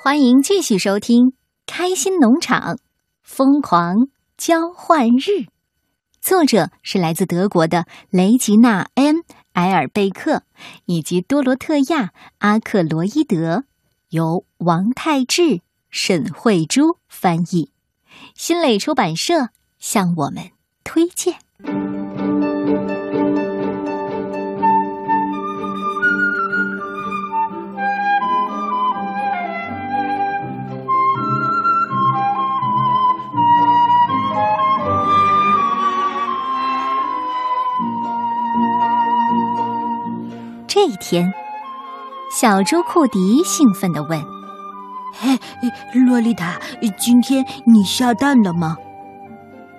欢迎继续收听《开心农场疯狂交换日》，作者是来自德国的雷吉娜 ·N· 埃尔贝克以及多罗特亚·阿克罗伊德，由王泰志、沈慧珠翻译，新蕾出版社向我们推荐。天，小猪库迪兴奋地问：“嘿，洛丽塔，今天你下蛋了吗？”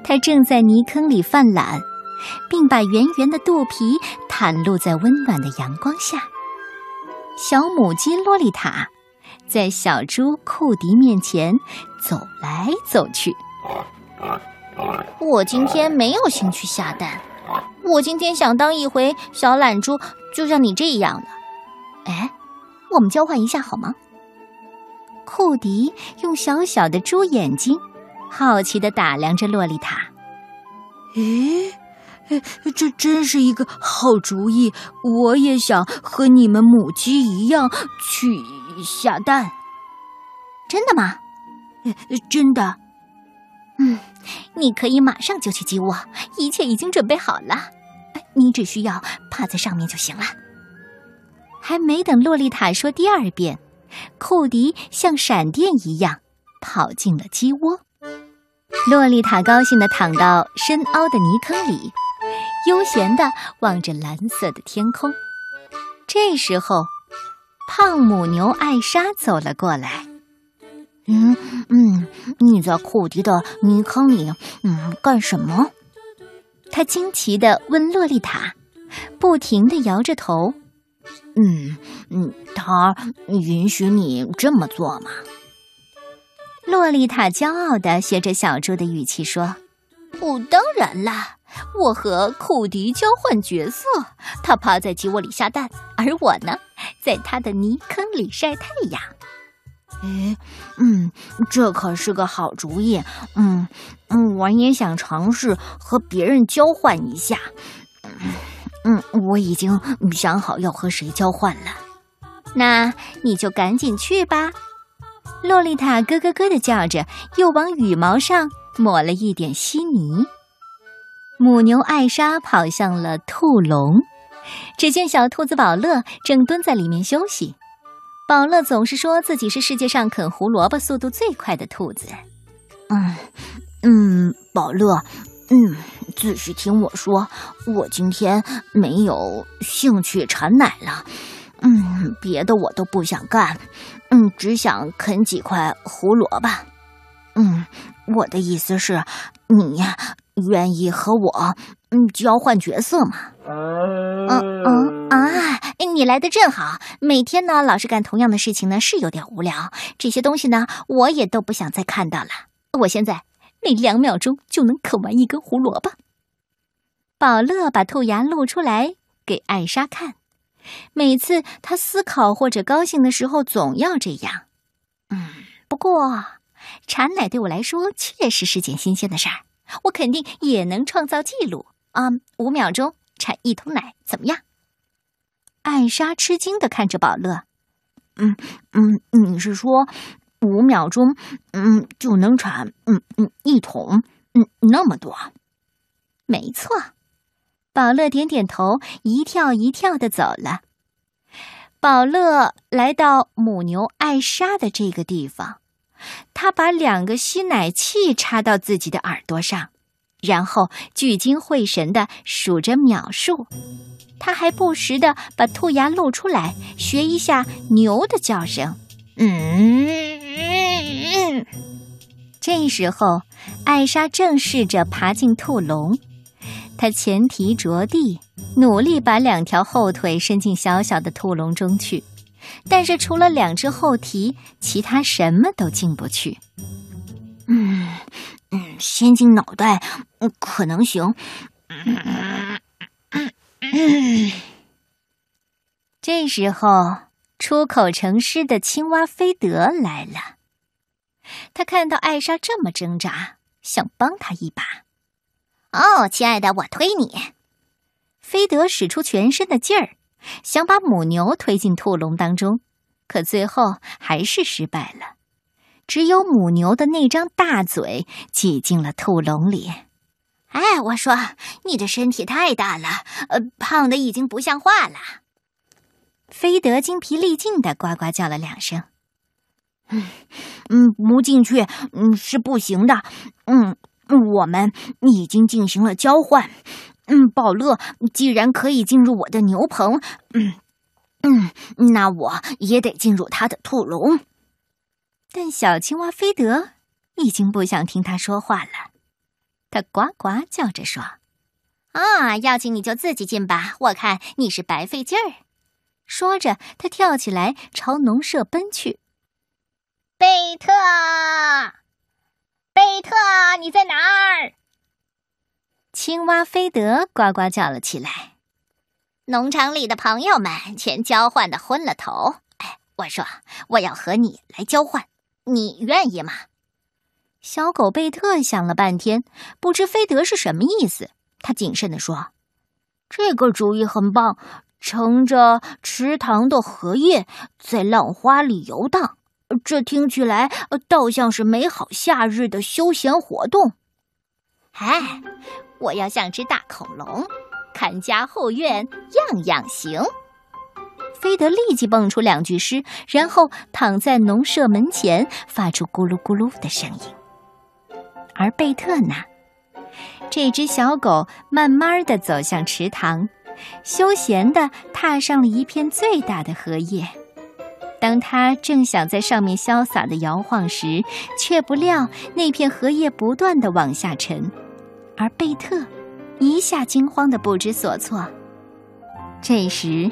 他正在泥坑里犯懒，并把圆圆的肚皮袒露在温暖的阳光下。小母鸡洛丽塔在小猪库迪面前走来走去。我今天没有兴趣下蛋，我今天想当一回小懒猪。就像你这样的，哎，我们交换一下好吗？库迪用小小的猪眼睛好奇的打量着洛丽塔。咦，这真是一个好主意！我也想和你们母鸡一样去下蛋。真的吗？真的。嗯，你可以马上就去鸡窝，一切已经准备好了。你只需要趴在上面就行了。还没等洛丽塔说第二遍，库迪像闪电一样跑进了鸡窝。洛丽塔高兴地躺到深凹的泥坑里，悠闲地望着蓝色的天空。这时候，胖母牛艾莎走了过来。“嗯嗯，你在库迪的泥坑里，嗯，干什么？”他惊奇地问洛丽塔，不停地摇着头。“嗯嗯，他允许你这么做吗？”洛丽塔骄傲地学着小猪的语气说：“不，当然啦，我和库迪交换角色，他趴在鸡窝里下蛋，而我呢，在他的泥坑里晒太阳。”哎，嗯，这可是个好主意。嗯嗯，我也想尝试和别人交换一下。嗯，我已经想好要和谁交换了。那你就赶紧去吧。洛丽塔咯咯咯的叫着，又往羽毛上抹了一点稀泥。母牛艾莎跑向了兔笼，只见小兔子宝乐正蹲在里面休息。宝乐总是说自己是世界上啃胡萝卜速度最快的兔子。嗯嗯，宝乐，嗯，仔细听我说，我今天没有兴趣产奶了。嗯，别的我都不想干，嗯，只想啃几块胡萝卜。嗯，我的意思是，你愿意和我嗯交换角色吗？嗯嗯啊！你来的正好，每天呢老是干同样的事情呢是有点无聊。这些东西呢我也都不想再看到了。我现在每两秒钟就能啃完一根胡萝卜。宝乐把兔牙露出来给艾莎看，每次他思考或者高兴的时候总要这样。嗯，不过产奶对我来说确实是件新鲜的事儿，我肯定也能创造记录啊！五秒钟产一桶奶，怎么样？艾莎吃惊的看着宝乐，嗯嗯，你是说五秒钟，嗯就能产嗯嗯一桶，嗯那么多？没错，宝乐点点头，一跳一跳的走了。宝乐来到母牛艾莎的这个地方，他把两个吸奶器插到自己的耳朵上，然后聚精会神的数着秒数。他还不时的把兔牙露出来，学一下牛的叫声。嗯，这时候，艾莎正试着爬进兔笼，她前蹄着地，努力把两条后腿伸进小小的兔笼中去，但是除了两只后蹄，其他什么都进不去。嗯嗯，先进脑袋，可能行。嗯嗯这时候，出口成诗的青蛙菲德来了。他看到艾莎这么挣扎，想帮她一把。哦，亲爱的，我推你。菲德使出全身的劲儿，想把母牛推进兔笼当中，可最后还是失败了。只有母牛的那张大嘴挤进了兔笼里。哎，我说，你的身体太大了，呃，胖的已经不像话了。菲德精疲力尽的呱呱叫了两声。嗯嗯，不进去，嗯是不行的。嗯，我们已经进行了交换。嗯，宝乐既然可以进入我的牛棚，嗯嗯，那我也得进入他的兔笼。但小青蛙菲德已经不想听他说话了，他呱呱叫着说：“啊，要进你就自己进吧，我看你是白费劲儿。”说着，他跳起来朝农舍奔去。贝特，贝特，你在哪儿？青蛙菲德呱呱叫了起来。农场里的朋友们全交换的昏了头。哎，我说我要和你来交换，你愿意吗？小狗贝特想了半天，不知菲德是什么意思。他谨慎地说：“这个主意很棒，乘着池塘的荷叶在浪花里游荡。”这听起来倒像是美好夏日的休闲活动。哎，我要像只大恐龙，看家后院样样行。菲德立即蹦出两句诗，然后躺在农舍门前，发出咕噜咕噜的声音。而贝特呢，这只小狗慢慢的走向池塘，休闲地踏上了一片最大的荷叶。当他正想在上面潇洒的摇晃时，却不料那片荷叶不断的往下沉，而贝特一下惊慌的不知所措。这时，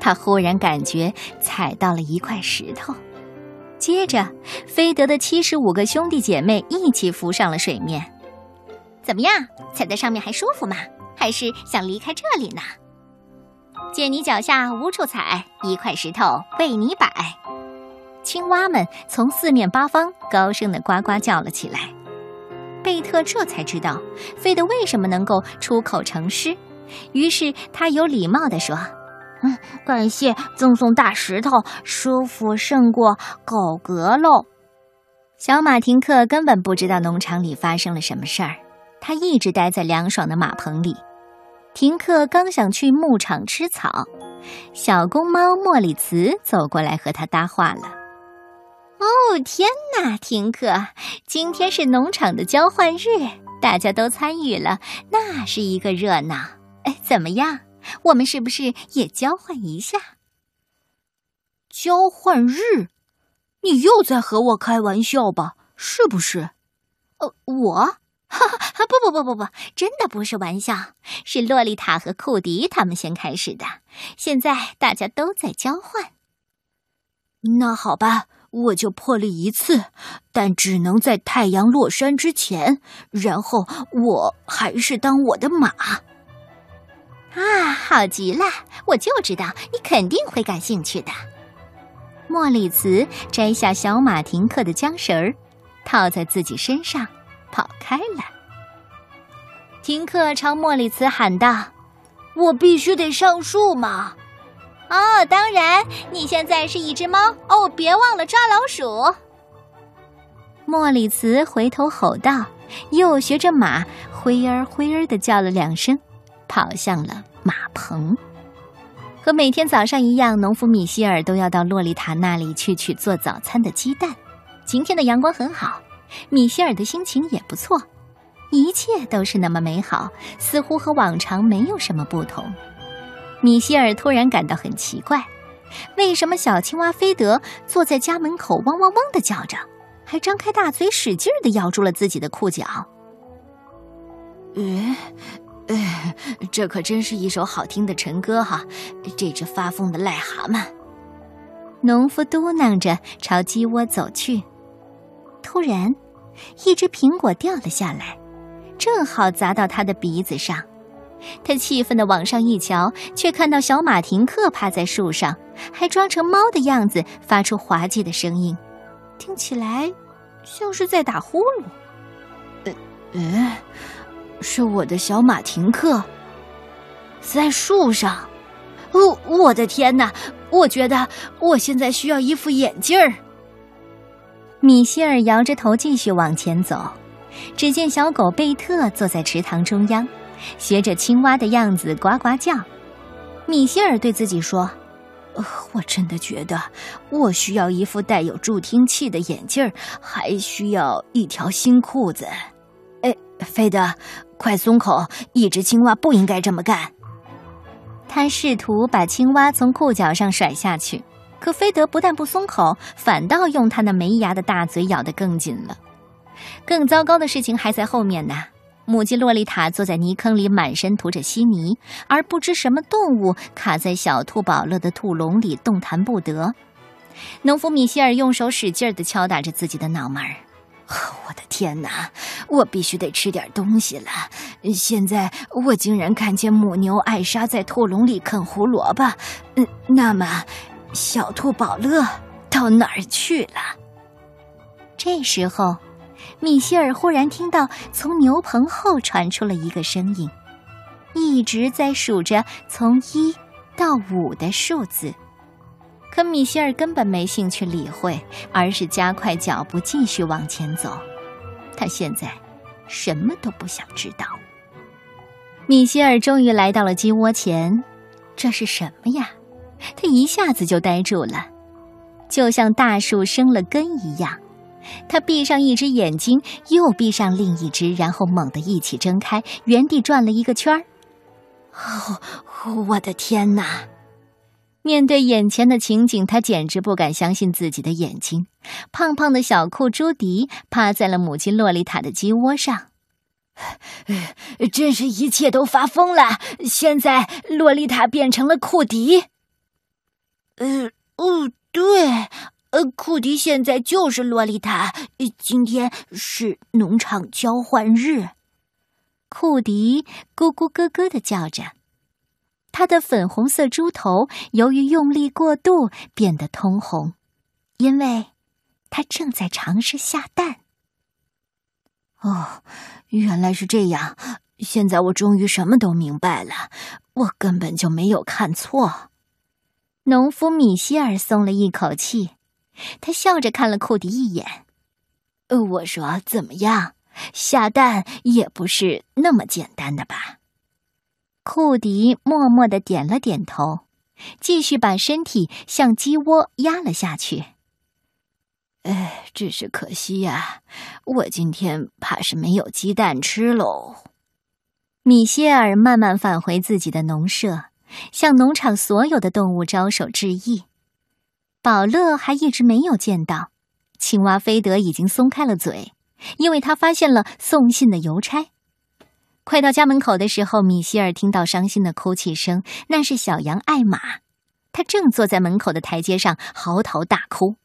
他忽然感觉踩到了一块石头，接着，菲德的七十五个兄弟姐妹一起浮上了水面。怎么样，踩在上面还舒服吗？还是想离开这里呢？见你脚下无处踩，一块石头为你摆。青蛙们从四面八方高声的呱呱叫了起来。贝特这才知道费德为什么能够出口成诗，于是他有礼貌地说：“嗯，感谢赠送大石头，舒服胜过狗阁喽。”小马停克根本不知道农场里发生了什么事儿，他一直待在凉爽的马棚里。停克刚想去牧场吃草，小公猫莫里茨走过来和他搭话了。哦，天哪，停克，今天是农场的交换日，大家都参与了，那是一个热闹。哎，怎么样？我们是不是也交换一下？交换日？你又在和我开玩笑吧？是不是？呃，我。哈哈，不不不不不，真的不是玩笑，是洛丽塔和库迪他们先开始的，现在大家都在交换。那好吧，我就破例一次，但只能在太阳落山之前，然后我还是当我的马。啊，好极了，我就知道你肯定会感兴趣的。莫里茨摘下小马停克的缰绳儿，套在自己身上。跑开了。停克朝莫里茨喊道：“我必须得上树嘛！”哦，当然，你现在是一只猫哦，别忘了抓老鼠。莫里茨回头吼道，又学着马灰儿灰儿的叫了两声，跑向了马棚。和每天早上一样，农夫米歇尔都要到洛丽塔那里去取做早餐的鸡蛋。今天的阳光很好。米歇尔的心情也不错，一切都是那么美好，似乎和往常没有什么不同。米歇尔突然感到很奇怪，为什么小青蛙菲德坐在家门口汪汪汪的叫着，还张开大嘴使劲的咬住了自己的裤脚？哎，哎，这可真是一首好听的晨歌哈！这只发疯的癞蛤蟆，农夫嘟囔着朝鸡窝走去。突然，一只苹果掉了下来，正好砸到他的鼻子上。他气愤地往上一瞧，却看到小马停克趴在树上，还装成猫的样子，发出滑稽的声音，听起来像是在打呼噜。呃，呃，是我的小马停克在树上。哦，我的天哪！我觉得我现在需要一副眼镜儿。米歇尔摇着头继续往前走，只见小狗贝特坐在池塘中央，学着青蛙的样子呱呱叫。米歇尔对自己说：“我真的觉得我需要一副带有助听器的眼镜，还需要一条新裤子。”哎，菲德，快松口！一只青蛙不应该这么干。他试图把青蛙从裤脚上甩下去，可菲德不但不松口，反倒用他那没牙的大嘴咬得更紧了。更糟糕的事情还在后面呢。母鸡洛丽塔坐在泥坑里，满身涂着稀泥，而不知什么动物卡在小兔宝乐的兔笼里，动弹不得。农夫米歇尔用手使劲地敲打着自己的脑门儿。我的天哪！我必须得吃点东西了。现在我竟然看见母牛艾莎在兔笼里啃胡萝卜。嗯，那么小兔宝乐到哪儿去了？这时候，米歇尔忽然听到从牛棚后传出了一个声音，一直在数着从一到五的数字。可米歇尔根本没兴趣理会，而是加快脚步继续往前走。他现在什么都不想知道。米歇尔终于来到了鸡窝前，这是什么呀？他一下子就呆住了，就像大树生了根一样。他闭上一只眼睛，又闭上另一只，然后猛地一起睁开，原地转了一个圈儿。哦，我的天哪！面对眼前的情景，他简直不敢相信自己的眼睛。胖胖的小库朱迪趴在了母亲洛丽塔的鸡窝上，真是一切都发疯了。现在洛丽塔变成了库迪。呃，哦，对，呃，库迪现在就是洛丽塔。今天是农场交换日。库迪咕咕咯咯的叫着。他的粉红色猪头由于用力过度变得通红，因为他正在尝试下蛋。哦，原来是这样！现在我终于什么都明白了，我根本就没有看错。农夫米歇尔松了一口气，他笑着看了库迪一眼。呃，我说怎么样？下蛋也不是那么简单的吧？库迪默默的点了点头，继续把身体向鸡窝压了下去。哎，只是可惜呀，我今天怕是没有鸡蛋吃喽。米歇尔慢慢返回自己的农舍，向农场所有的动物招手致意。宝乐还一直没有见到，青蛙菲德已经松开了嘴，因为他发现了送信的邮差。快到家门口的时候，米歇尔听到伤心的哭泣声，那是小羊艾玛，他正坐在门口的台阶上嚎啕大哭。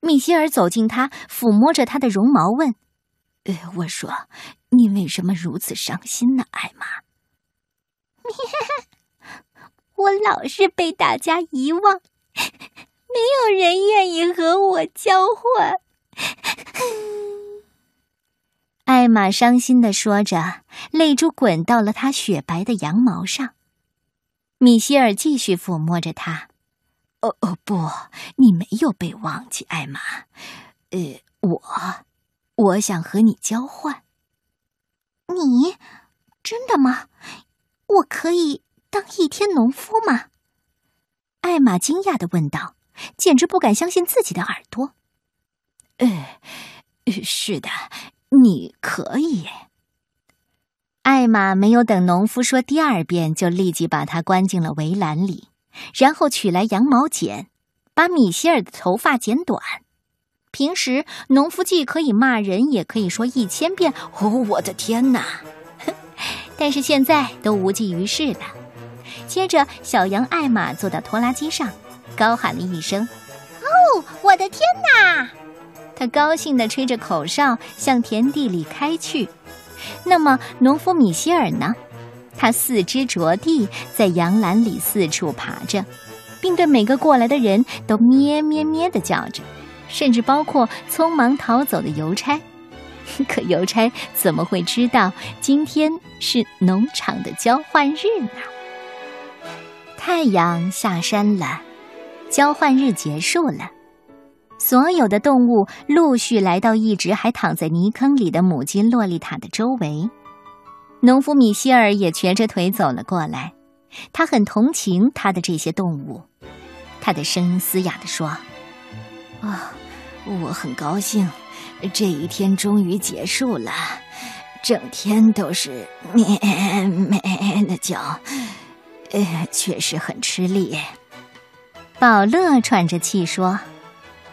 米歇尔走近他，抚摸着他的绒毛，问：“呃，我说，你为什么如此伤心呢，艾玛？”“ 我老是被大家遗忘，没有人愿意和我交换。”艾玛伤心的说着，泪珠滚到了她雪白的羊毛上。米歇尔继续抚摸着她。哦哦，不，你没有被忘记，艾玛。呃，我，我想和你交换。你，真的吗？我可以当一天农夫吗？艾玛惊讶的问道，简直不敢相信自己的耳朵。呃，是的。你可以。艾玛没有等农夫说第二遍，就立即把他关进了围栏里，然后取来羊毛剪，把米歇尔的头发剪短。平时，农夫既可以骂人，也可以说一千遍“哦，我的天哪！” 但是现在都无济于事了。接着，小羊艾玛坐到拖拉机上，高喊了一声：“哦，我的天哪！”他高兴地吹着口哨，向田地里开去。那么，农夫米歇尔呢？他四肢着地，在羊栏里四处爬着，并对每个过来的人都咩咩咩地叫着，甚至包括匆忙逃走的邮差。可邮差怎么会知道今天是农场的交换日呢？太阳下山了，交换日结束了，所有的动物陆续来到一直还躺在泥坑里的母鸡洛丽塔的周围。农夫米歇尔也瘸着腿走了过来，他很同情他的这些动物，他的声音嘶哑地说：“啊，我很高兴。”这一天终于结束了，整天都是咩咩的叫，呃，确实很吃力。宝乐喘着气说：“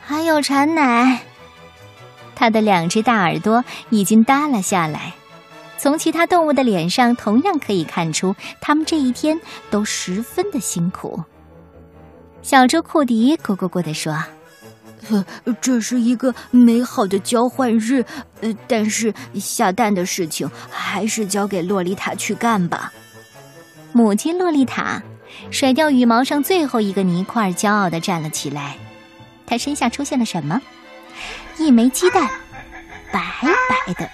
还有产奶。”他的两只大耳朵已经耷拉下来，从其他动物的脸上同样可以看出，他们这一天都十分的辛苦。小猪库迪咕咕咕地说。呵，这是一个美好的交换日，呃，但是下蛋的事情还是交给洛丽塔去干吧。母鸡洛丽塔甩掉羽毛上最后一个泥块，骄傲地站了起来。它身下出现了什么？一枚鸡蛋，白白的，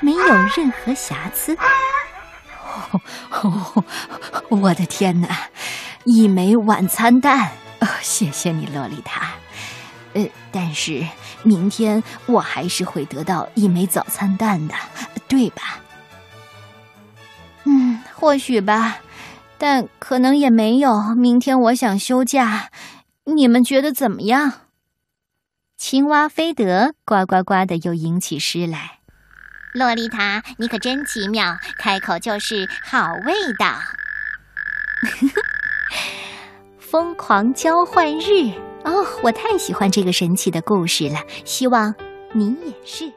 没有任何瑕疵。哦，我的天哪！一枚晚餐蛋，谢谢你，洛丽塔。呃，但是明天我还是会得到一枚早餐蛋的，对吧？嗯，或许吧，但可能也没有。明天我想休假，你们觉得怎么样？青蛙菲德呱呱呱的又吟起诗来。洛丽塔，你可真奇妙，开口就是好味道。疯狂交换日。哦，我太喜欢这个神奇的故事了，希望你也是。